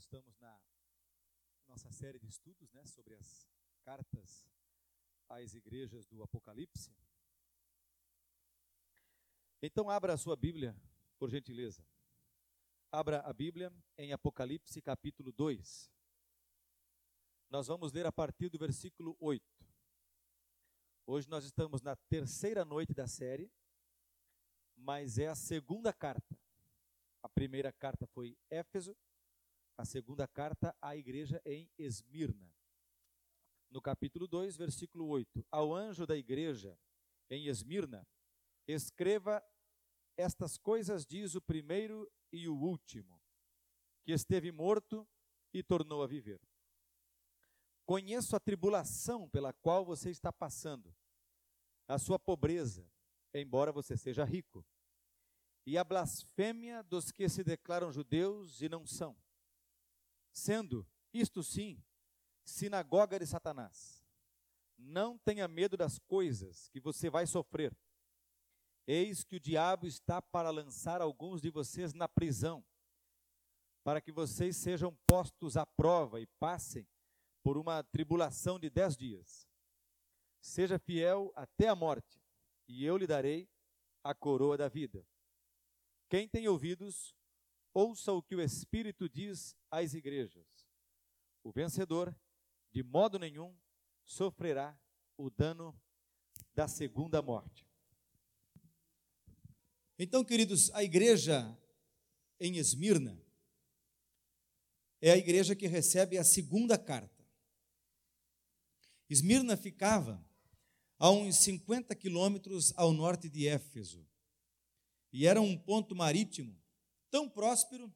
estamos na nossa série de estudos né, sobre as cartas às igrejas do Apocalipse. Então, abra a sua Bíblia, por gentileza. Abra a Bíblia em Apocalipse capítulo 2. Nós vamos ler a partir do versículo 8. Hoje nós estamos na terceira noite da série, mas é a segunda carta. A primeira carta foi Éfeso, a segunda carta à igreja em Esmirna. No capítulo 2, versículo 8: Ao anjo da igreja em Esmirna, escreva estas coisas, diz o primeiro e o último, que esteve morto e tornou a viver. Conheço a tribulação pela qual você está passando, a sua pobreza, embora você seja rico, e a blasfêmia dos que se declaram judeus e não são sendo, isto sim, sinagoga de Satanás. Não tenha medo das coisas que você vai sofrer. Eis que o diabo está para lançar alguns de vocês na prisão, para que vocês sejam postos à prova e passem por uma tribulação de dez dias. Seja fiel até a morte, e eu lhe darei a coroa da vida. Quem tem ouvidos, ouça o que o Espírito diz às igrejas. O vencedor, de modo nenhum, sofrerá o dano da segunda morte. Então, queridos, a igreja em Esmirna é a igreja que recebe a segunda carta. Esmirna ficava a uns 50 quilômetros ao norte de Éfeso e era um ponto marítimo tão próspero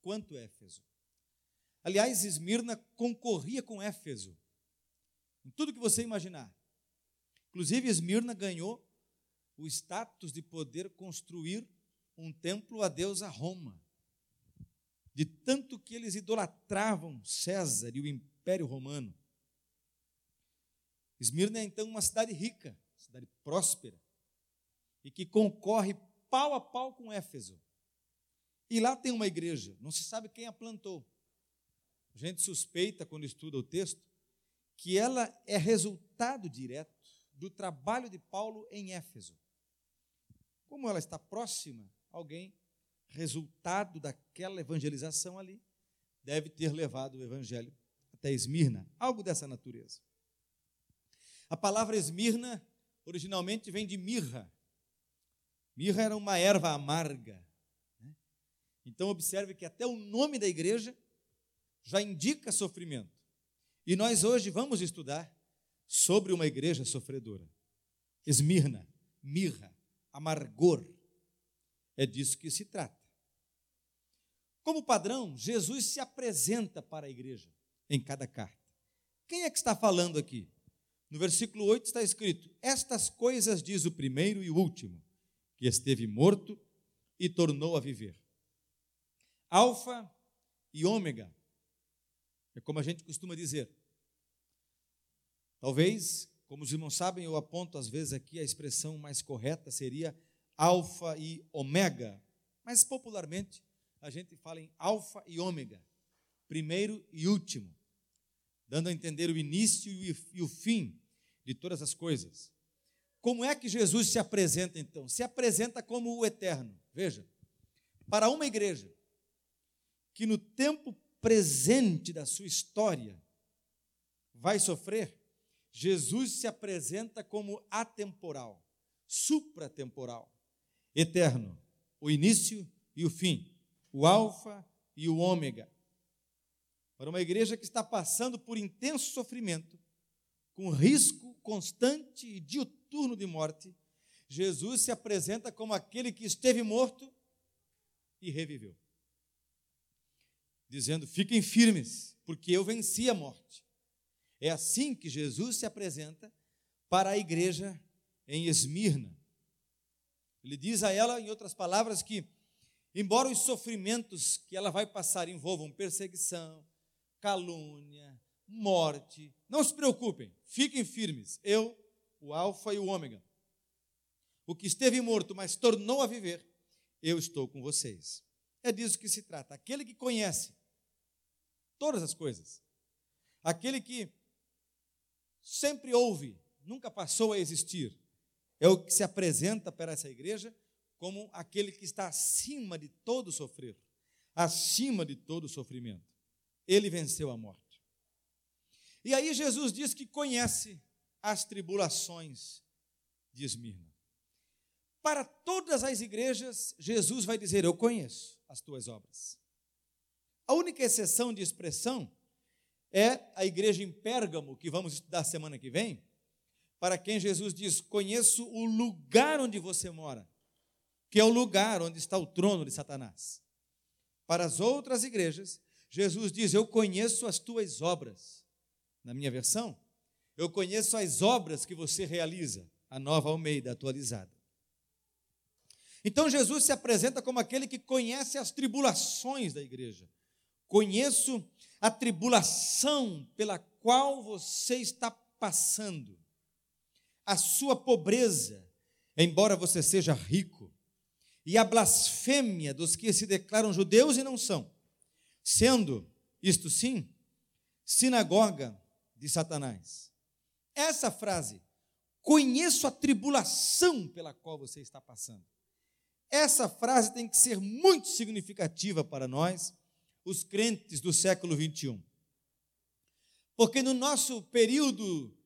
quanto Éfeso. Aliás, Esmirna concorria com Éfeso em tudo que você imaginar. Inclusive, Esmirna ganhou o status de poder construir um templo a deusa Roma. De tanto que eles idolatravam César e o Império Romano. Esmirna é então uma cidade rica, cidade próspera, e que concorre pau a pau com Éfeso. E lá tem uma igreja, não se sabe quem a plantou. A gente suspeita, quando estuda o texto, que ela é resultado direto do trabalho de Paulo em Éfeso. Como ela está próxima, alguém, resultado daquela evangelização ali, deve ter levado o evangelho até Esmirna, algo dessa natureza. A palavra Esmirna originalmente vem de mirra. Mirra era uma erva amarga então, observe que até o nome da igreja já indica sofrimento. E nós hoje vamos estudar sobre uma igreja sofredora. Esmirna, mirra, amargor. É disso que se trata. Como padrão, Jesus se apresenta para a igreja em cada carta. Quem é que está falando aqui? No versículo 8 está escrito: Estas coisas diz o primeiro e o último, que esteve morto e tornou a viver. Alfa e Ômega. É como a gente costuma dizer. Talvez, como os irmãos sabem, eu aponto às vezes aqui a expressão mais correta seria Alfa e Ômega. Mas popularmente a gente fala em Alfa e Ômega, primeiro e último, dando a entender o início e o fim de todas as coisas. Como é que Jesus se apresenta então? Se apresenta como o eterno. Veja, para uma igreja que no tempo presente da sua história vai sofrer, Jesus se apresenta como atemporal, supratemporal, eterno, o início e o fim, o alfa e o ômega. Para uma igreja que está passando por intenso sofrimento, com risco constante e diuturno de morte, Jesus se apresenta como aquele que esteve morto e reviveu dizendo: fiquem firmes, porque eu venci a morte. É assim que Jesus se apresenta para a igreja em Esmirna. Ele diz a ela, em outras palavras, que, embora os sofrimentos que ela vai passar envolvam perseguição, calúnia, morte, não se preocupem, fiquem firmes. Eu, o Alfa e o Ômega, o que esteve morto, mas tornou a viver, eu estou com vocês. É disso que se trata. Aquele que conhece todas as coisas. Aquele que sempre ouve, nunca passou a existir, é o que se apresenta para essa igreja como aquele que está acima de todo sofrer, acima de todo sofrimento. Ele venceu a morte. E aí Jesus diz que conhece as tribulações de Esmirna. Para todas as igrejas, Jesus vai dizer: Eu conheço as tuas obras. A única exceção de expressão é a igreja em Pérgamo, que vamos estudar semana que vem, para quem Jesus diz: Conheço o lugar onde você mora, que é o lugar onde está o trono de Satanás. Para as outras igrejas, Jesus diz: Eu conheço as tuas obras. Na minha versão, eu conheço as obras que você realiza, a nova Almeida atualizada. Então Jesus se apresenta como aquele que conhece as tribulações da igreja. Conheço a tribulação pela qual você está passando, a sua pobreza, embora você seja rico, e a blasfêmia dos que se declaram judeus e não são, sendo, isto sim, sinagoga de Satanás. Essa frase, conheço a tribulação pela qual você está passando. Essa frase tem que ser muito significativa para nós, os crentes do século 21. Porque no nosso período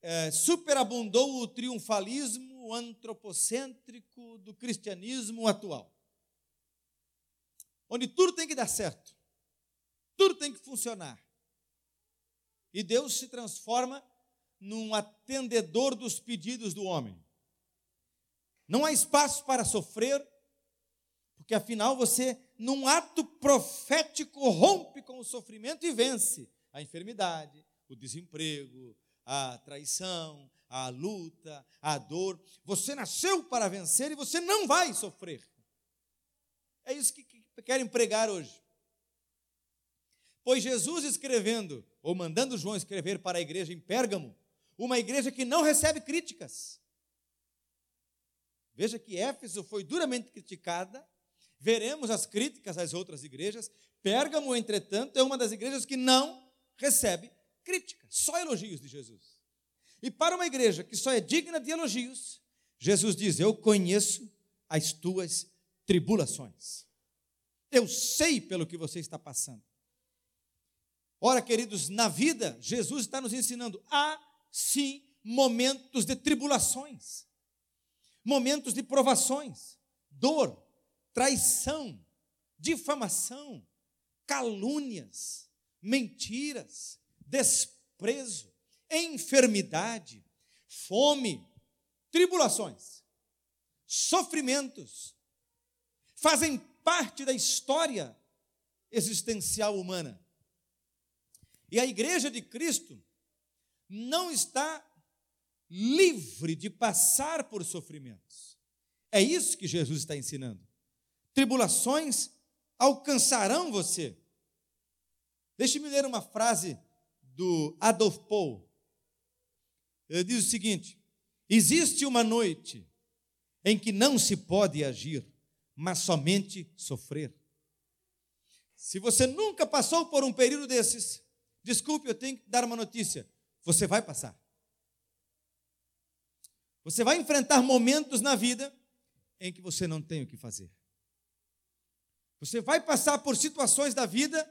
é, superabundou o triunfalismo antropocêntrico do cristianismo atual. Onde tudo tem que dar certo, tudo tem que funcionar. E Deus se transforma num atendedor dos pedidos do homem. Não há espaço para sofrer, porque afinal você, num ato profético, rompe com o sofrimento e vence a enfermidade, o desemprego, a traição, a luta, a dor. Você nasceu para vencer e você não vai sofrer. É isso que querem pregar hoje. Pois Jesus escrevendo, ou mandando João escrever para a igreja em Pérgamo, uma igreja que não recebe críticas, Veja que Éfeso foi duramente criticada. Veremos as críticas às outras igrejas. Pérgamo, entretanto, é uma das igrejas que não recebe crítica, só elogios de Jesus. E para uma igreja que só é digna de elogios, Jesus diz: Eu conheço as tuas tribulações. Eu sei pelo que você está passando. Ora, queridos, na vida, Jesus está nos ensinando: há sim momentos de tribulações momentos de provações, dor, traição, difamação, calúnias, mentiras, desprezo, enfermidade, fome, tribulações, sofrimentos, fazem parte da história existencial humana. E a igreja de Cristo não está livre de passar por sofrimentos. É isso que Jesus está ensinando. Tribulações alcançarão você. Deixe-me ler uma frase do Adolf Paul. Ele diz o seguinte: Existe uma noite em que não se pode agir, mas somente sofrer. Se você nunca passou por um período desses, desculpe, eu tenho que dar uma notícia: você vai passar. Você vai enfrentar momentos na vida em que você não tem o que fazer. Você vai passar por situações da vida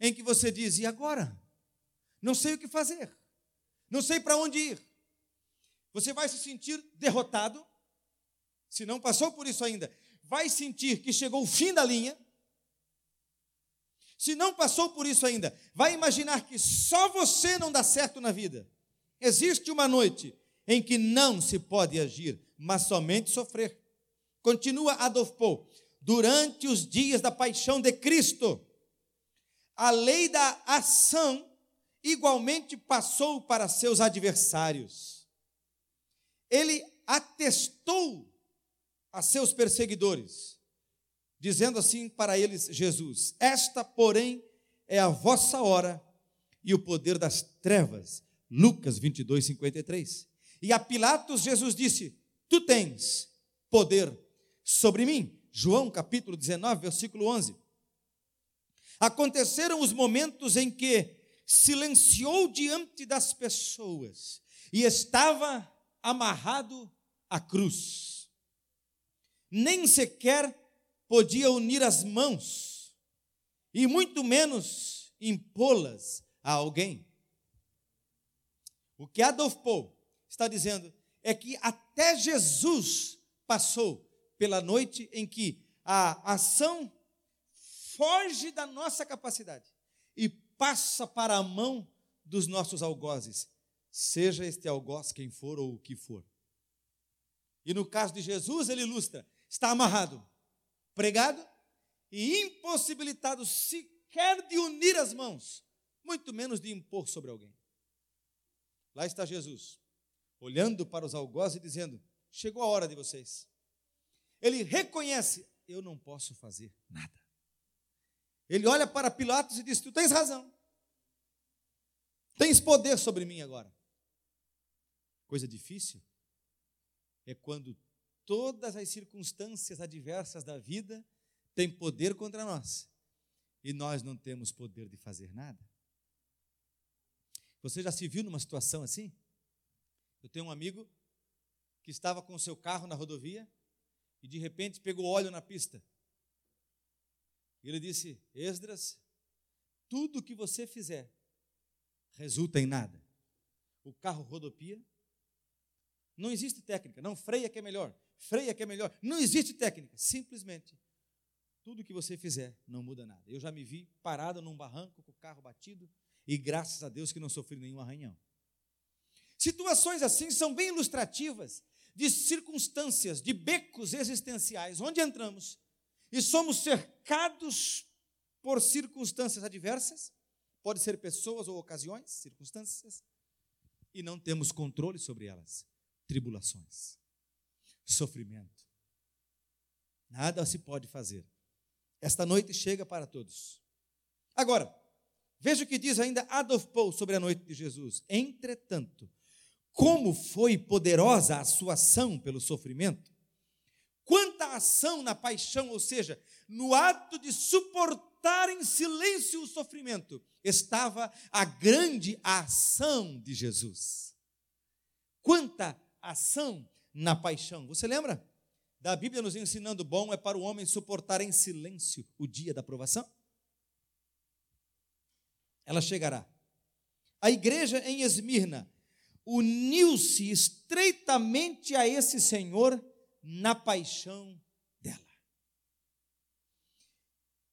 em que você diz: e agora? Não sei o que fazer, não sei para onde ir. Você vai se sentir derrotado, se não passou por isso ainda, vai sentir que chegou o fim da linha. Se não passou por isso ainda, vai imaginar que só você não dá certo na vida. Existe uma noite em que não se pode agir, mas somente sofrer. Continua Adolf Paul. Durante os dias da paixão de Cristo, a lei da ação igualmente passou para seus adversários. Ele atestou a seus perseguidores, dizendo assim para eles: Jesus, esta, porém, é a vossa hora e o poder das trevas. Lucas 22, 53. E a Pilatos Jesus disse: Tu tens poder sobre mim. João capítulo 19, versículo 11. Aconteceram os momentos em que silenciou diante das pessoas e estava amarrado à cruz. Nem sequer podia unir as mãos e muito menos impô-las a alguém. O que Adolf Paul está dizendo é que até Jesus passou pela noite em que a ação foge da nossa capacidade e passa para a mão dos nossos algozes, seja este algoz quem for ou o que for. E no caso de Jesus, ele ilustra: está amarrado, pregado e impossibilitado sequer de unir as mãos, muito menos de impor sobre alguém. Lá está Jesus, olhando para os algozes e dizendo: Chegou a hora de vocês. Ele reconhece: Eu não posso fazer nada. Ele olha para Pilatos e diz: Tu tens razão. Tens poder sobre mim agora. Coisa difícil é quando todas as circunstâncias adversas da vida têm poder contra nós e nós não temos poder de fazer nada. Você já se viu numa situação assim? Eu tenho um amigo que estava com o seu carro na rodovia e de repente pegou óleo na pista. Ele disse: Esdras, tudo que você fizer resulta em nada. O carro rodopia. Não existe técnica. Não freia que é melhor. Freia que é melhor. Não existe técnica. Simplesmente, tudo que você fizer não muda nada. Eu já me vi parado num barranco com o carro batido e graças a Deus que não sofri nenhum arranhão. Situações assim são bem ilustrativas de circunstâncias, de becos existenciais, onde entramos e somos cercados por circunstâncias adversas, pode ser pessoas ou ocasiões, circunstâncias, e não temos controle sobre elas. Tribulações, sofrimento. Nada se pode fazer. Esta noite chega para todos. Agora, Veja o que diz ainda Adolf Paul sobre a noite de Jesus. Entretanto, como foi poderosa a sua ação pelo sofrimento, quanta ação na paixão, ou seja, no ato de suportar em silêncio o sofrimento, estava a grande ação de Jesus. Quanta ação na paixão. Você lembra da Bíblia nos ensinando bom é para o homem suportar em silêncio o dia da provação? ela chegará. A igreja em Esmirna uniu-se estreitamente a esse Senhor na paixão dela.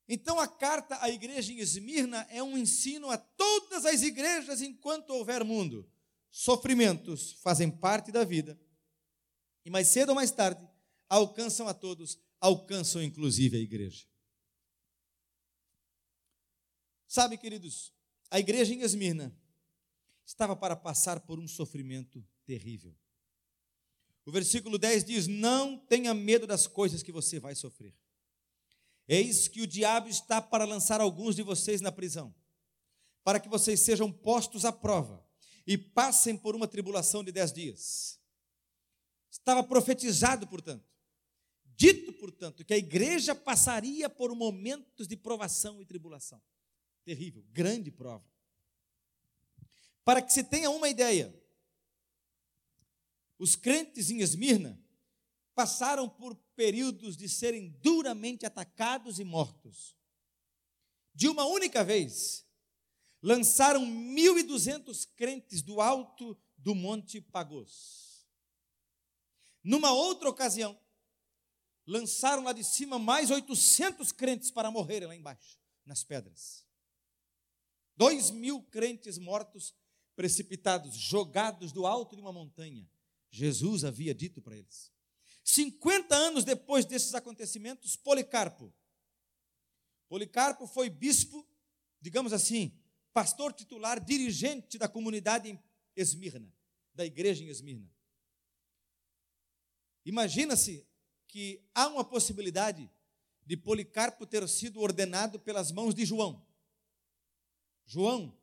Então a carta à igreja em Esmirna é um ensino a todas as igrejas enquanto houver mundo. Sofrimentos fazem parte da vida. E mais cedo ou mais tarde alcançam a todos, alcançam inclusive a igreja. Sabe, queridos, a igreja em Esmirna estava para passar por um sofrimento terrível. O versículo 10 diz: Não tenha medo das coisas que você vai sofrer. Eis que o diabo está para lançar alguns de vocês na prisão, para que vocês sejam postos à prova e passem por uma tribulação de dez dias. Estava profetizado, portanto, dito, portanto, que a igreja passaria por momentos de provação e tribulação terrível, grande prova. Para que se tenha uma ideia, os crentes em Esmirna passaram por períodos de serem duramente atacados e mortos. De uma única vez, lançaram 1.200 crentes do alto do Monte Pagos. Numa outra ocasião, lançaram lá de cima mais 800 crentes para morrerem lá embaixo, nas pedras. Dois mil crentes mortos, precipitados, jogados do alto de uma montanha. Jesus havia dito para eles. 50 anos depois desses acontecimentos, Policarpo. Policarpo foi bispo, digamos assim, pastor titular, dirigente da comunidade em Esmirna, da igreja em Esmirna. Imagina-se que há uma possibilidade de Policarpo ter sido ordenado pelas mãos de João. João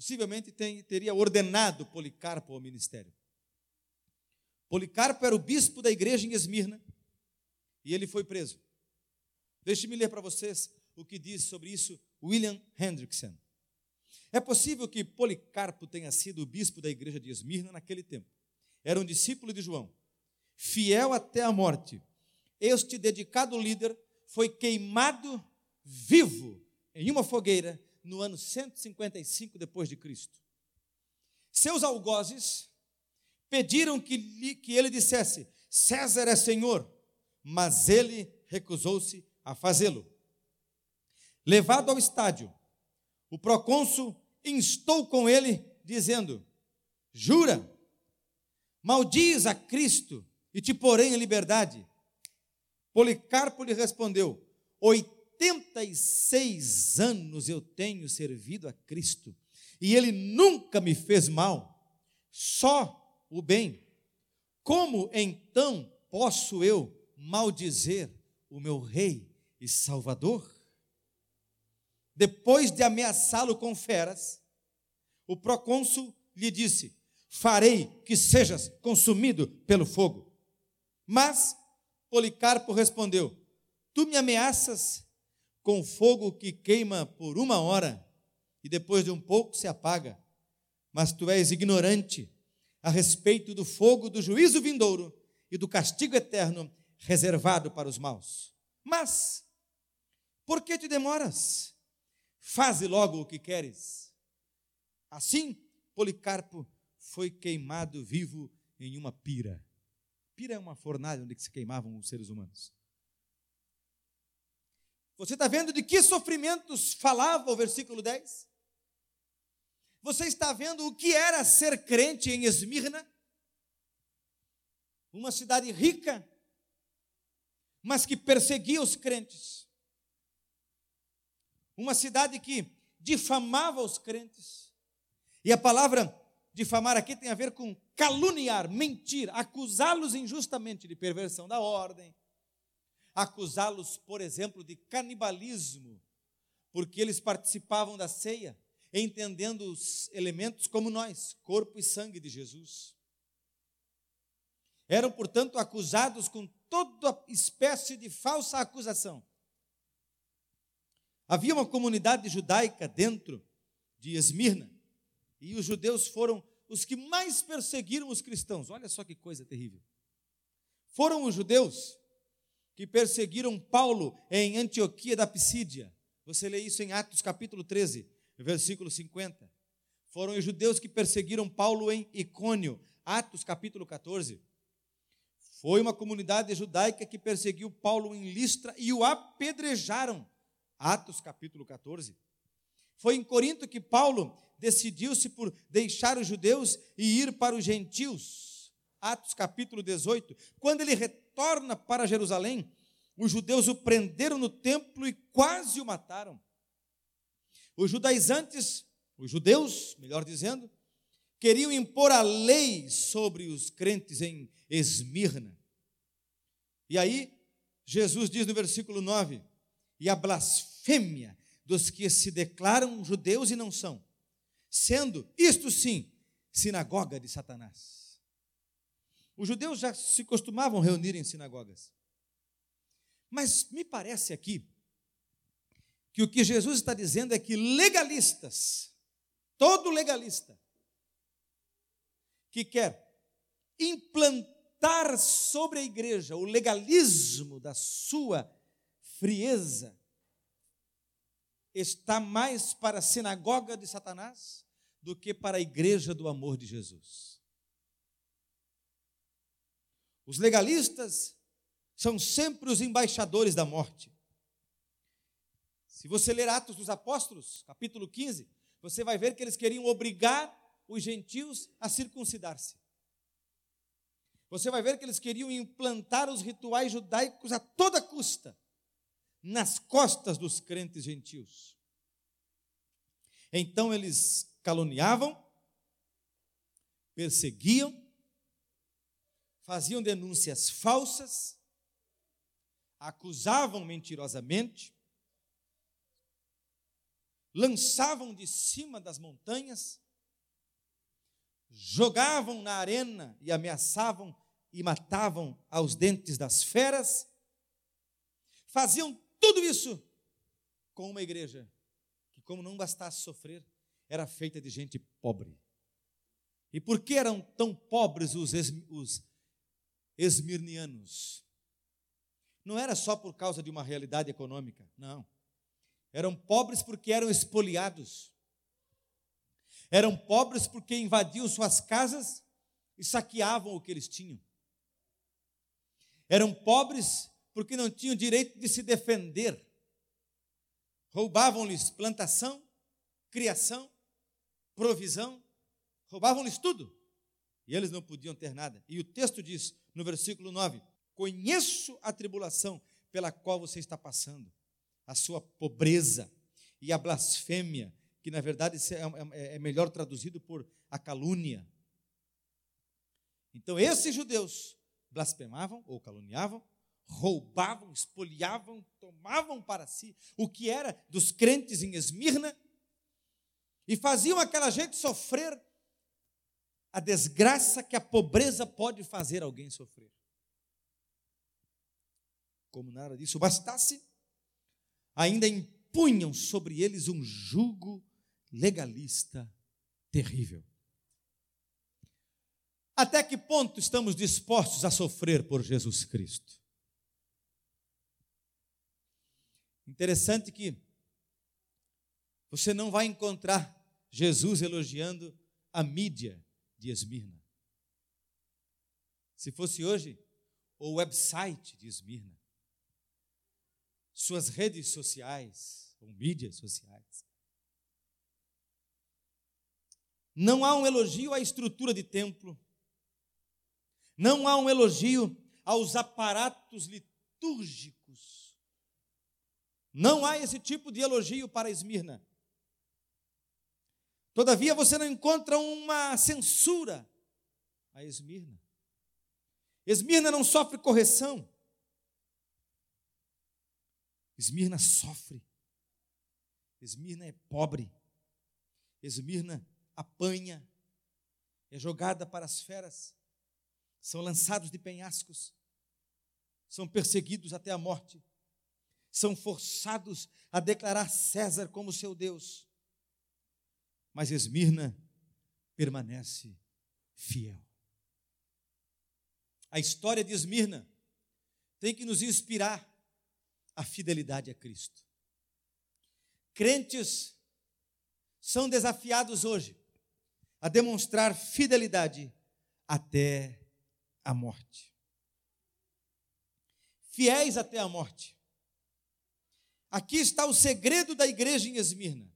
possivelmente tem, teria ordenado Policarpo ao ministério. Policarpo era o bispo da igreja em Esmirna e ele foi preso. Deixe-me ler para vocês o que diz sobre isso William Hendrickson. É possível que Policarpo tenha sido o bispo da igreja de Esmirna naquele tempo. Era um discípulo de João, fiel até a morte. Este dedicado líder foi queimado vivo em uma fogueira no ano 155 depois de Cristo. Seus algozes pediram que, que ele dissesse: César é senhor, mas ele recusou-se a fazê-lo. Levado ao estádio, o procônsul instou com ele, dizendo: Jura, maldiz a Cristo e te porém em liberdade. Policarpo lhe respondeu: 86 anos eu tenho servido a Cristo e ele nunca me fez mal, só o bem. Como então posso eu maldizer o meu rei e salvador? Depois de ameaçá-lo com feras, o procônsul lhe disse: Farei que sejas consumido pelo fogo. Mas Policarpo respondeu: Tu me ameaças com fogo que queima por uma hora e depois de um pouco se apaga. Mas tu és ignorante a respeito do fogo do juízo vindouro e do castigo eterno reservado para os maus. Mas, por que te demoras? Faze logo o que queres. Assim, Policarpo foi queimado vivo em uma pira. Pira é uma fornalha onde se queimavam os seres humanos. Você está vendo de que sofrimentos falava o versículo 10? Você está vendo o que era ser crente em Esmirna? Uma cidade rica, mas que perseguia os crentes. Uma cidade que difamava os crentes. E a palavra difamar aqui tem a ver com caluniar, mentir, acusá-los injustamente de perversão da ordem, acusá-los, por exemplo, de canibalismo, porque eles participavam da ceia entendendo os elementos como nós, corpo e sangue de Jesus. Eram, portanto, acusados com toda espécie de falsa acusação. Havia uma comunidade judaica dentro de Esmirna, e os judeus foram os que mais perseguiram os cristãos. Olha só que coisa terrível. Foram os judeus que perseguiram Paulo em Antioquia da Pisídia. Você lê isso em Atos capítulo 13 versículo 50. Foram os judeus que perseguiram Paulo em Icônio, Atos capítulo 14. Foi uma comunidade judaica que perseguiu Paulo em Listra e o apedrejaram, Atos capítulo 14. Foi em Corinto que Paulo decidiu-se por deixar os judeus e ir para os gentios, Atos capítulo 18. Quando ele retorna para Jerusalém, os judeus o prenderam no templo e quase o mataram. Os judaizantes, os judeus, melhor dizendo, queriam impor a lei sobre os crentes em Esmirna. E aí, Jesus diz no versículo 9: e a blasfêmia dos que se declaram judeus e não são, sendo, isto sim, sinagoga de Satanás. Os judeus já se costumavam reunir em sinagogas. Mas me parece aqui que o que Jesus está dizendo é que legalistas, todo legalista, que quer implantar sobre a igreja o legalismo da sua frieza, está mais para a sinagoga de Satanás do que para a igreja do amor de Jesus. Os legalistas são sempre os embaixadores da morte. Se você ler Atos dos Apóstolos, capítulo 15, você vai ver que eles queriam obrigar os gentios a circuncidar-se. Você vai ver que eles queriam implantar os rituais judaicos a toda custa nas costas dos crentes gentios. Então eles caluniavam, perseguiam, faziam denúncias falsas, acusavam mentirosamente, lançavam de cima das montanhas, jogavam na arena e ameaçavam e matavam aos dentes das feras, faziam tudo isso com uma igreja que, como não bastasse sofrer, era feita de gente pobre. E por que eram tão pobres os, os esmirnianos? Não era só por causa de uma realidade econômica, não. Eram pobres porque eram espoliados. Eram pobres porque invadiam suas casas e saqueavam o que eles tinham. Eram pobres porque não tinham direito de se defender. Roubavam-lhes plantação, criação, provisão, roubavam-lhes tudo. E eles não podiam ter nada. E o texto diz, no versículo 9: Conheço a tribulação pela qual você está passando, a sua pobreza e a blasfêmia, que na verdade é, é, é melhor traduzido por a calúnia. Então, esses judeus blasfemavam ou caluniavam, roubavam, espoliavam, tomavam para si o que era dos crentes em Esmirna e faziam aquela gente sofrer a desgraça que a pobreza pode fazer alguém sofrer. Como nada disso bastasse, ainda impunham sobre eles um jugo legalista terrível. Até que ponto estamos dispostos a sofrer por Jesus Cristo? Interessante que você não vai encontrar Jesus elogiando a mídia de Esmirna. Se fosse hoje, o website de Esmirna, suas redes sociais, ou mídias sociais. Não há um elogio à estrutura de templo, não há um elogio aos aparatos litúrgicos. Não há esse tipo de elogio para Esmirna. Todavia você não encontra uma censura a Esmirna. Esmirna não sofre correção. Esmirna sofre. Esmirna é pobre. Esmirna apanha. É jogada para as feras são lançados de penhascos, são perseguidos até a morte, são forçados a declarar César como seu Deus. Mas Esmirna permanece fiel. A história de Esmirna tem que nos inspirar a fidelidade a Cristo. Crentes são desafiados hoje a demonstrar fidelidade até a morte. Fiéis até a morte. Aqui está o segredo da igreja em Esmirna.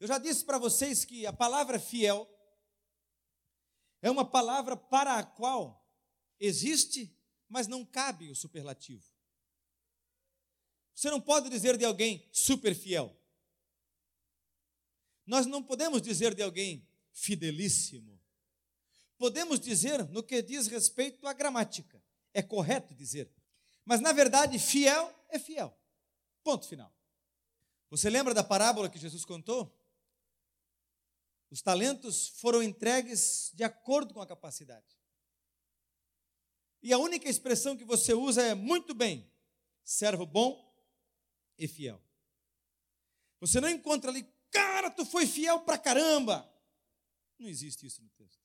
Eu já disse para vocês que a palavra fiel é uma palavra para a qual existe, mas não cabe o superlativo. Você não pode dizer de alguém super fiel. Nós não podemos dizer de alguém fidelíssimo podemos dizer no que diz respeito à gramática. É correto dizer. Mas, na verdade, fiel é fiel. Ponto final. Você lembra da parábola que Jesus contou? Os talentos foram entregues de acordo com a capacidade. E a única expressão que você usa é muito bem, servo bom e fiel. Você não encontra ali, cara, tu foi fiel pra caramba. Não existe isso no texto.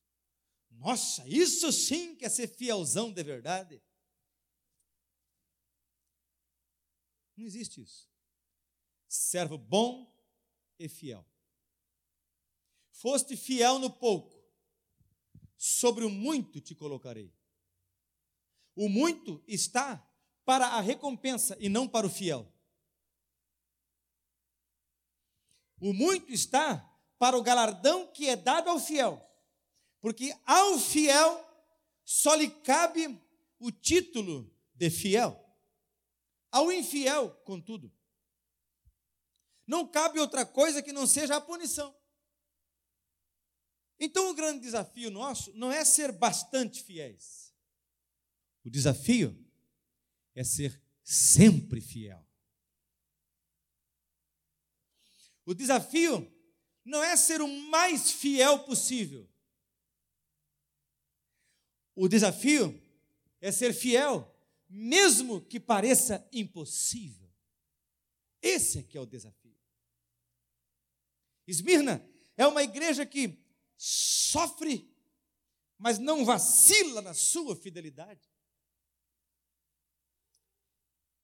Nossa, isso sim que é ser fielzão de verdade. Não existe isso. Servo bom e fiel. Foste fiel no pouco, sobre o muito te colocarei. O muito está para a recompensa e não para o fiel. O muito está para o galardão que é dado ao fiel. Porque ao fiel só lhe cabe o título de fiel. Ao infiel, contudo, não cabe outra coisa que não seja a punição. Então, o grande desafio nosso não é ser bastante fiéis. O desafio é ser sempre fiel. O desafio não é ser o mais fiel possível. O desafio é ser fiel, mesmo que pareça impossível. Esse é que é o desafio. Esmirna é uma igreja que sofre, mas não vacila na sua fidelidade.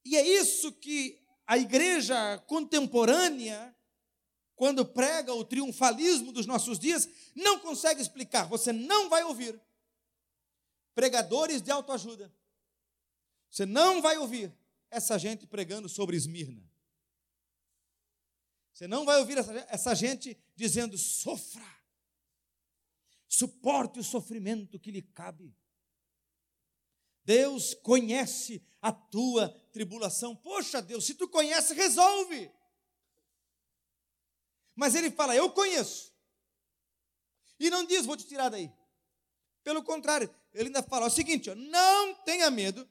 E é isso que a igreja contemporânea, quando prega o triunfalismo dos nossos dias, não consegue explicar. Você não vai ouvir pregadores de autoajuda. Você não vai ouvir essa gente pregando sobre Esmirna. Você não vai ouvir essa, gente dizendo: sofra, suporte o sofrimento que lhe cabe. Deus conhece a tua tribulação. Poxa, Deus, se tu conhece, resolve. Mas ele fala: Eu conheço. E não diz: Vou te tirar daí. Pelo contrário, ele ainda fala o seguinte: ó, Não tenha medo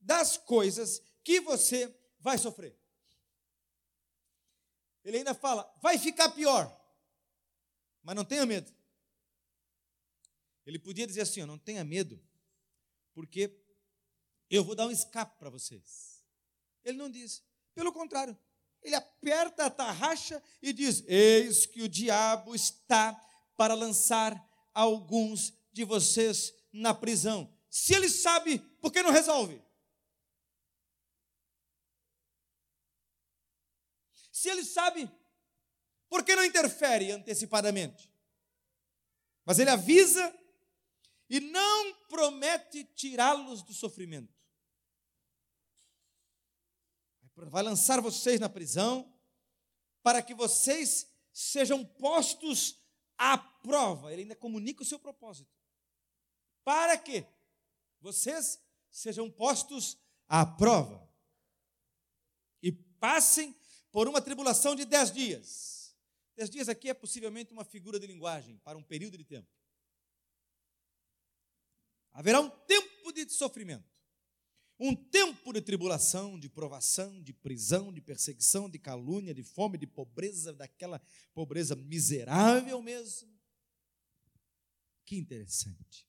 das coisas que você vai sofrer. Ele ainda fala: Vai ficar pior. Mas não tenha medo. Ele podia dizer assim: Não tenha medo, porque eu vou dar um escape para vocês. Ele não diz. Pelo contrário, ele aperta a tarraxa e diz: Eis que o diabo está para lançar alguns de vocês na prisão. Se ele sabe, por que não resolve? Se ele sabe, por que não interfere antecipadamente? Mas ele avisa e não promete tirá-los do sofrimento vai lançar vocês na prisão, para que vocês sejam postos à prova. Ele ainda comunica o seu propósito. Para que vocês sejam postos à prova e passem por uma tribulação de dez dias. Dez dias aqui é possivelmente uma figura de linguagem para um período de tempo. Haverá um tempo de sofrimento. Um tempo de tribulação, de provação, de prisão, de perseguição, de calúnia, de fome, de pobreza, daquela pobreza miserável mesmo. Que interessante.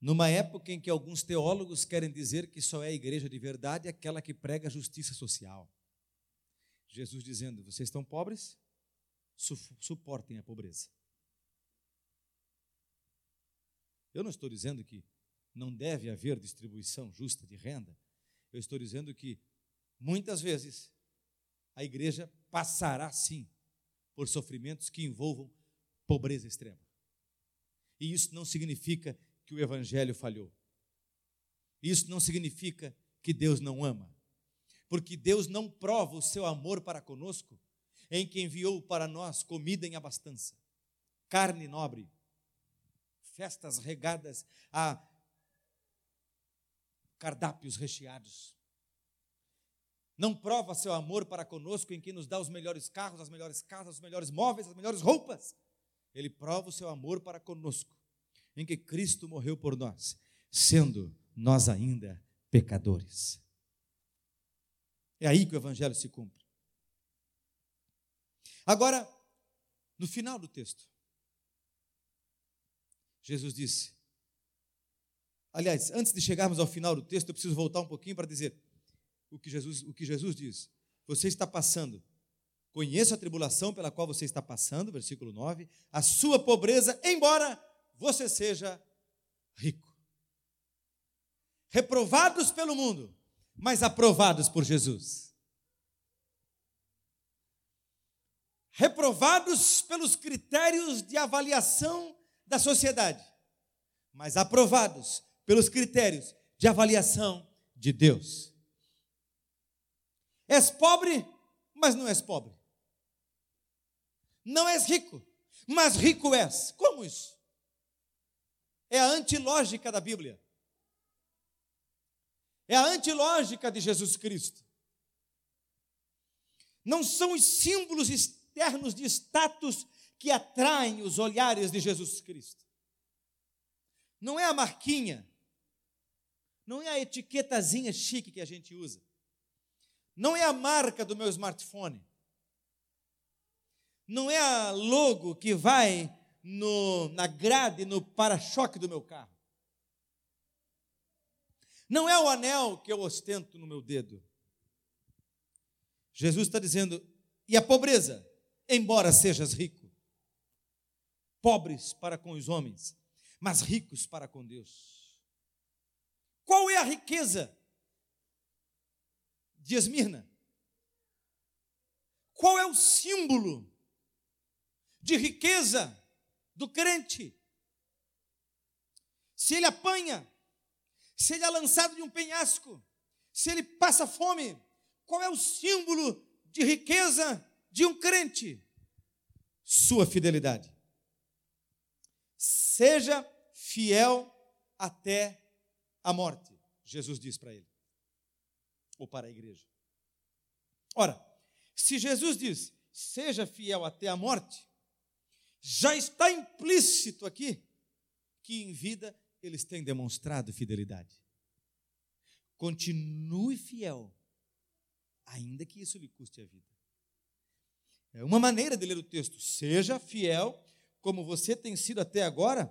Numa época em que alguns teólogos querem dizer que só é a igreja de verdade aquela que prega a justiça social. Jesus dizendo: vocês estão pobres? Suportem a pobreza. Eu não estou dizendo que não deve haver distribuição justa de renda. Eu estou dizendo que muitas vezes a igreja passará sim por sofrimentos que envolvam pobreza extrema. E isso não significa que o evangelho falhou. Isso não significa que Deus não ama. Porque Deus não prova o seu amor para conosco em que enviou para nós comida em abastança, carne nobre, festas regadas a cardápios recheados. Não prova seu amor para conosco em que nos dá os melhores carros, as melhores casas, os melhores móveis, as melhores roupas. Ele prova o seu amor para conosco em que Cristo morreu por nós, sendo nós ainda pecadores. É aí que o evangelho se cumpre. Agora, no final do texto, Jesus disse: Aliás, antes de chegarmos ao final do texto, eu preciso voltar um pouquinho para dizer o que Jesus, o que Jesus diz. Você está passando, conheça a tribulação pela qual você está passando, versículo 9, a sua pobreza, embora você seja rico. Reprovados pelo mundo, mas aprovados por Jesus. Reprovados pelos critérios de avaliação da sociedade, mas aprovados pelos critérios de avaliação de Deus. És pobre, mas não és pobre. Não és rico, mas rico és. Como isso? É a antilógica da Bíblia. É a antilógica de Jesus Cristo. Não são os símbolos externos de status que atraem os olhares de Jesus Cristo. Não é a marquinha, não é a etiquetazinha chique que a gente usa. Não é a marca do meu smartphone. Não é a logo que vai no, na grade, no para-choque do meu carro. Não é o anel que eu ostento no meu dedo. Jesus está dizendo: e a pobreza, embora sejas rico, pobres para com os homens, mas ricos para com Deus. Qual é a riqueza de Esmirna? Qual é o símbolo de riqueza do crente? Se ele apanha, se ele é lançado de um penhasco, se ele passa fome, qual é o símbolo de riqueza de um crente? Sua fidelidade. Seja fiel até a morte, Jesus diz para ele, ou para a igreja. Ora, se Jesus diz, seja fiel até a morte, já está implícito aqui que em vida eles têm demonstrado fidelidade. Continue fiel, ainda que isso lhe custe a vida. É uma maneira de ler o texto. Seja fiel, como você tem sido até agora,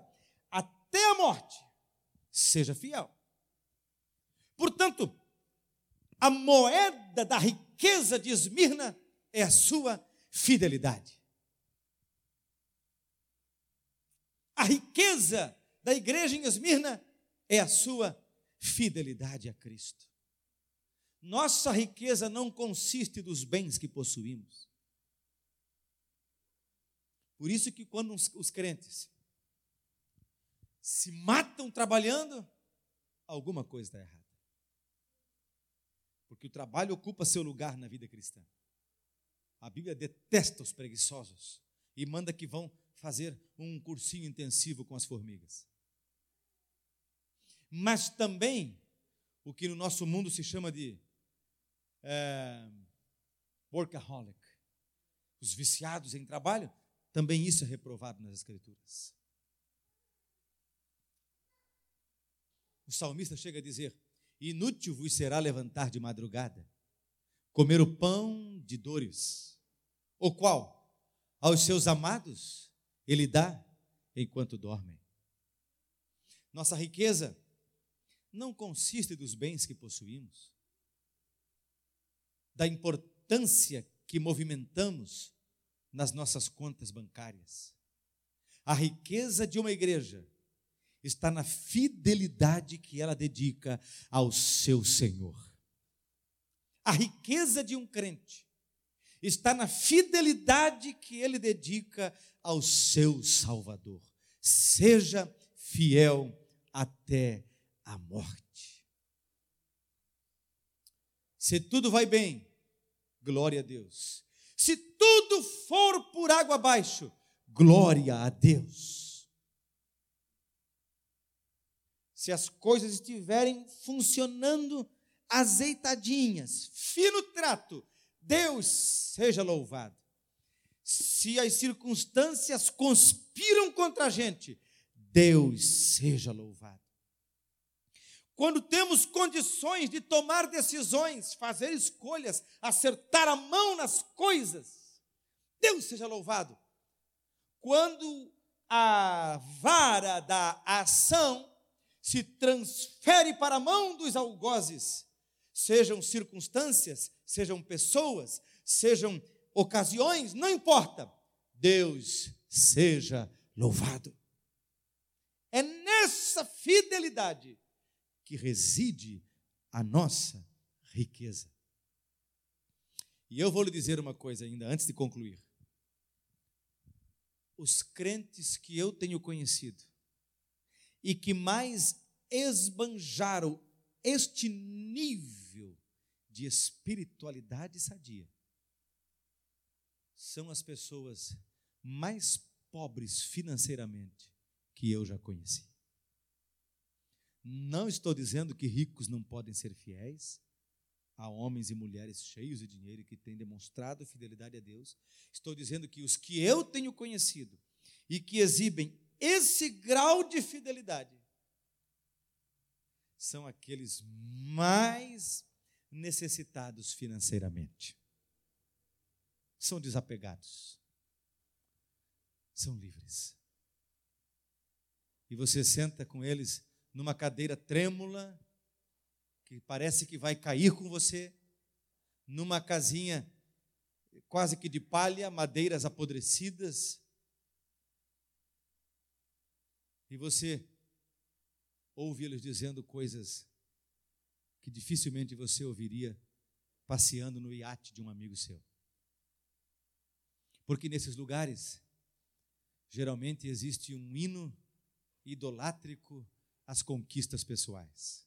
até a morte. Seja fiel. Portanto, a moeda da riqueza de Esmirna é a sua fidelidade. A riqueza da igreja em Esmirna é a sua fidelidade a Cristo. Nossa riqueza não consiste dos bens que possuímos. Por isso que quando os crentes se matam trabalhando, alguma coisa está errada. Porque o trabalho ocupa seu lugar na vida cristã. A Bíblia detesta os preguiçosos e manda que vão fazer um cursinho intensivo com as formigas. Mas também o que no nosso mundo se chama de é, workaholic, os viciados em trabalho, também isso é reprovado nas Escrituras. O salmista chega a dizer: Inútil vos será levantar de madrugada, comer o pão de dores, o qual aos seus amados ele dá enquanto dormem. Nossa riqueza não consiste dos bens que possuímos, da importância que movimentamos nas nossas contas bancárias. A riqueza de uma igreja está na fidelidade que ela dedica ao seu Senhor. A riqueza de um crente está na fidelidade que ele dedica ao seu Salvador. Seja fiel até a morte. Se tudo vai bem, glória a Deus. Se tudo for por água abaixo, glória a Deus. Se as coisas estiverem funcionando azeitadinhas, fino trato, Deus seja louvado. Se as circunstâncias conspiram contra a gente, Deus seja louvado. Quando temos condições de tomar decisões, fazer escolhas, acertar a mão nas coisas, Deus seja louvado. Quando a vara da ação se transfere para a mão dos algozes, sejam circunstâncias, sejam pessoas, sejam ocasiões, não importa, Deus seja louvado. É nessa fidelidade que reside a nossa riqueza. E eu vou lhe dizer uma coisa ainda antes de concluir. Os crentes que eu tenho conhecido e que mais esbanjaram este nível de espiritualidade sadia são as pessoas mais pobres financeiramente que eu já conheci. Não estou dizendo que ricos não podem ser fiéis. Há homens e mulheres cheios de dinheiro que têm demonstrado fidelidade a Deus. Estou dizendo que os que eu tenho conhecido e que exibem esse grau de fidelidade são aqueles mais necessitados financeiramente. São desapegados. São livres. E você senta com eles numa cadeira trêmula, que parece que vai cair com você, numa casinha quase que de palha, madeiras apodrecidas. E você ouve eles dizendo coisas que dificilmente você ouviria passeando no iate de um amigo seu. Porque nesses lugares, geralmente existe um hino idolátrico às conquistas pessoais.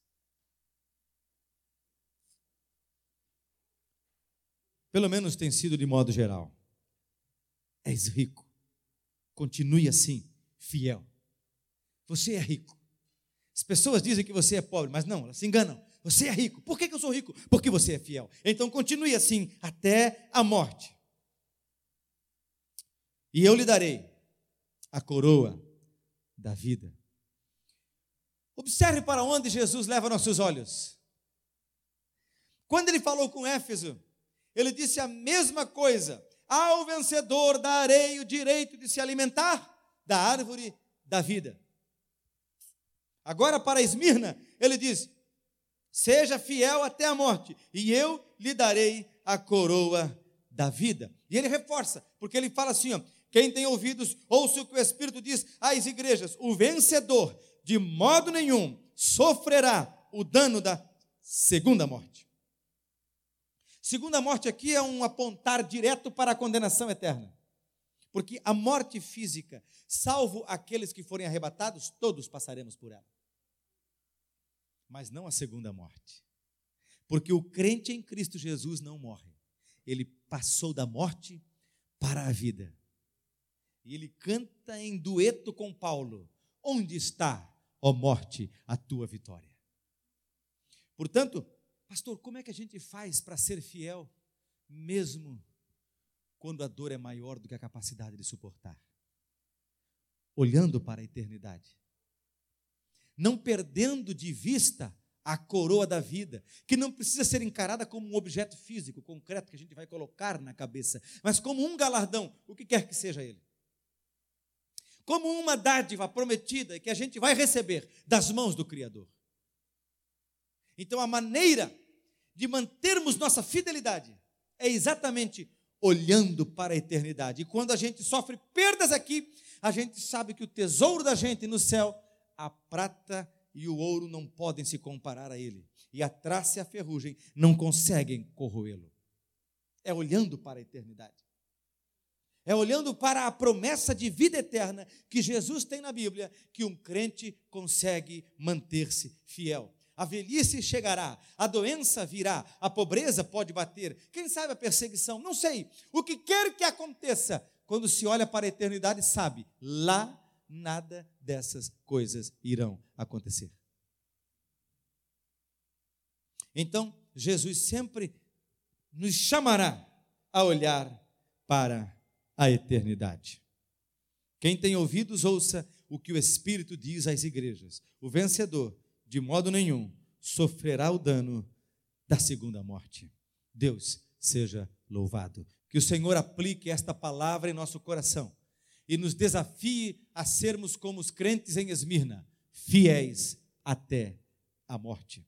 Pelo menos tem sido de modo geral. És rico. Continue assim, fiel. Você é rico. As pessoas dizem que você é pobre, mas não, elas se enganam. Você é rico. Por que, eu sou rico? Porque você é fiel. Então continue assim até a morte. E eu lhe darei a coroa da vida. Observe para onde Jesus leva nossos olhos. Quando ele falou com Éfeso, ele disse a mesma coisa: ao vencedor darei o direito de se alimentar da árvore da vida. Agora, para Esmirna, ele diz: seja fiel até a morte, e eu lhe darei a coroa da vida. E ele reforça, porque ele fala assim: ó, quem tem ouvidos, ouça o que o Espírito diz às igrejas: o vencedor, de modo nenhum, sofrerá o dano da segunda morte. Segunda morte aqui é um apontar direto para a condenação eterna. Porque a morte física, salvo aqueles que forem arrebatados, todos passaremos por ela. Mas não a segunda morte. Porque o crente em Cristo Jesus não morre. Ele passou da morte para a vida. E ele canta em dueto com Paulo: Onde está, ó morte, a tua vitória? Portanto, Pastor, como é que a gente faz para ser fiel, mesmo quando a dor é maior do que a capacidade de suportar? Olhando para a eternidade. Não perdendo de vista a coroa da vida, que não precisa ser encarada como um objeto físico, concreto, que a gente vai colocar na cabeça, mas como um galardão, o que quer que seja ele. Como uma dádiva prometida que a gente vai receber das mãos do Criador. Então, a maneira de mantermos nossa fidelidade é exatamente olhando para a eternidade. E quando a gente sofre perdas aqui, a gente sabe que o tesouro da gente no céu, a prata e o ouro não podem se comparar a ele. E a traça e a ferrugem não conseguem corroê-lo. É olhando para a eternidade. É olhando para a promessa de vida eterna que Jesus tem na Bíblia que um crente consegue manter-se fiel. A velhice chegará, a doença virá, a pobreza pode bater, quem sabe a perseguição, não sei. O que quer que aconteça, quando se olha para a eternidade, sabe, lá nada dessas coisas irão acontecer. Então, Jesus sempre nos chamará a olhar para a eternidade. Quem tem ouvidos, ouça o que o Espírito diz às igrejas. O vencedor de modo nenhum sofrerá o dano da segunda morte. Deus seja louvado. Que o Senhor aplique esta palavra em nosso coração e nos desafie a sermos como os crentes em Esmirna, fiéis até a morte.